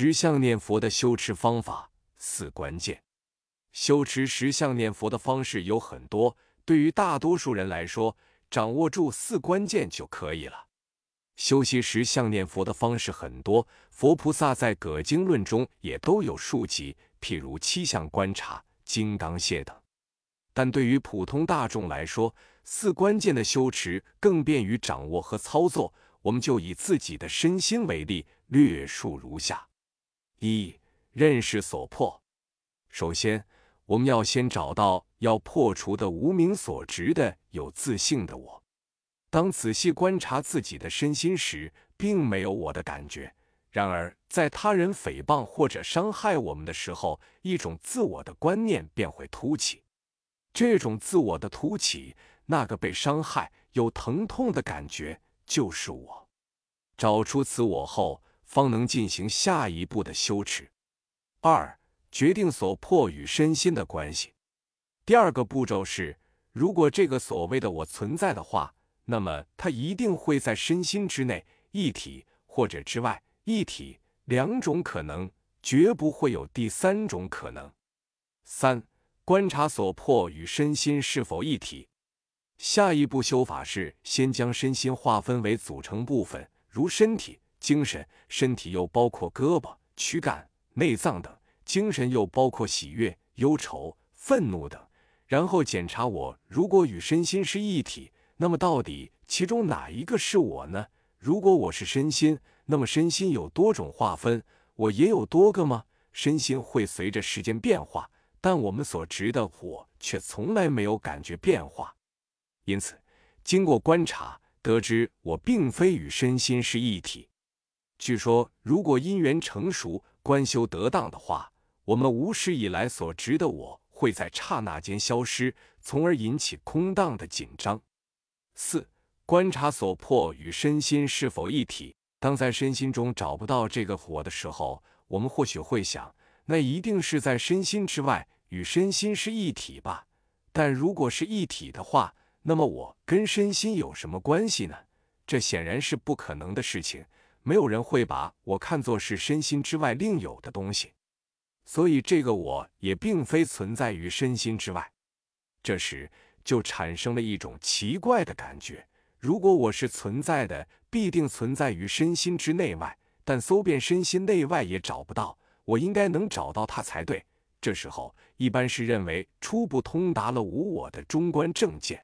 十相念佛的修持方法四关键。修持十相念佛的方式有很多，对于大多数人来说，掌握住四关键就可以了。修习十相念佛的方式很多，佛菩萨在《葛经论》中也都有数集，譬如七相观察、金刚泻等。但对于普通大众来说，四关键的修持更便于掌握和操作。我们就以自己的身心为例，略述如下：一、认识所破。首先，我们要先找到要破除的无名所执的有自信的我。当仔细观察自己的身心时，并没有我的感觉。然而，在他人诽谤或者伤害我们的时候，一种自我的观念便会凸起。这种自我的凸起，那个被伤害有疼痛的感觉，就是我。找出此我后，方能进行下一步的修持。二、决定所破与身心的关系。第二个步骤是，如果这个所谓的我存在的话。那么，它一定会在身心之内一体，或者之外一体，两种可能，绝不会有第三种可能。三、观察所破与身心是否一体。下一步修法是先将身心划分为组成部分，如身体、精神。身体又包括胳膊、躯干、内脏等；精神又包括喜悦、忧愁、愤怒等。然后检查我如果与身心是一体。那么，到底其中哪一个是我呢？如果我是身心，那么身心有多种划分，我也有多个吗？身心会随着时间变化，但我们所执的我却从来没有感觉变化。因此，经过观察，得知我并非与身心是一体。据说，如果因缘成熟、观修得当的话，我们无始以来所执的我会在刹那间消失，从而引起空荡的紧张。四、观察所破与身心是否一体。当在身心中找不到这个我的时候，我们或许会想，那一定是在身心之外，与身心是一体吧？但如果是一体的话，那么我跟身心有什么关系呢？这显然是不可能的事情。没有人会把我看作是身心之外另有的东西，所以这个我也并非存在于身心之外。这时。就产生了一种奇怪的感觉：如果我是存在的，必定存在于身心之内外，但搜遍身心内外也找不到，我应该能找到它才对。这时候，一般是认为初步通达了无我的中观正见。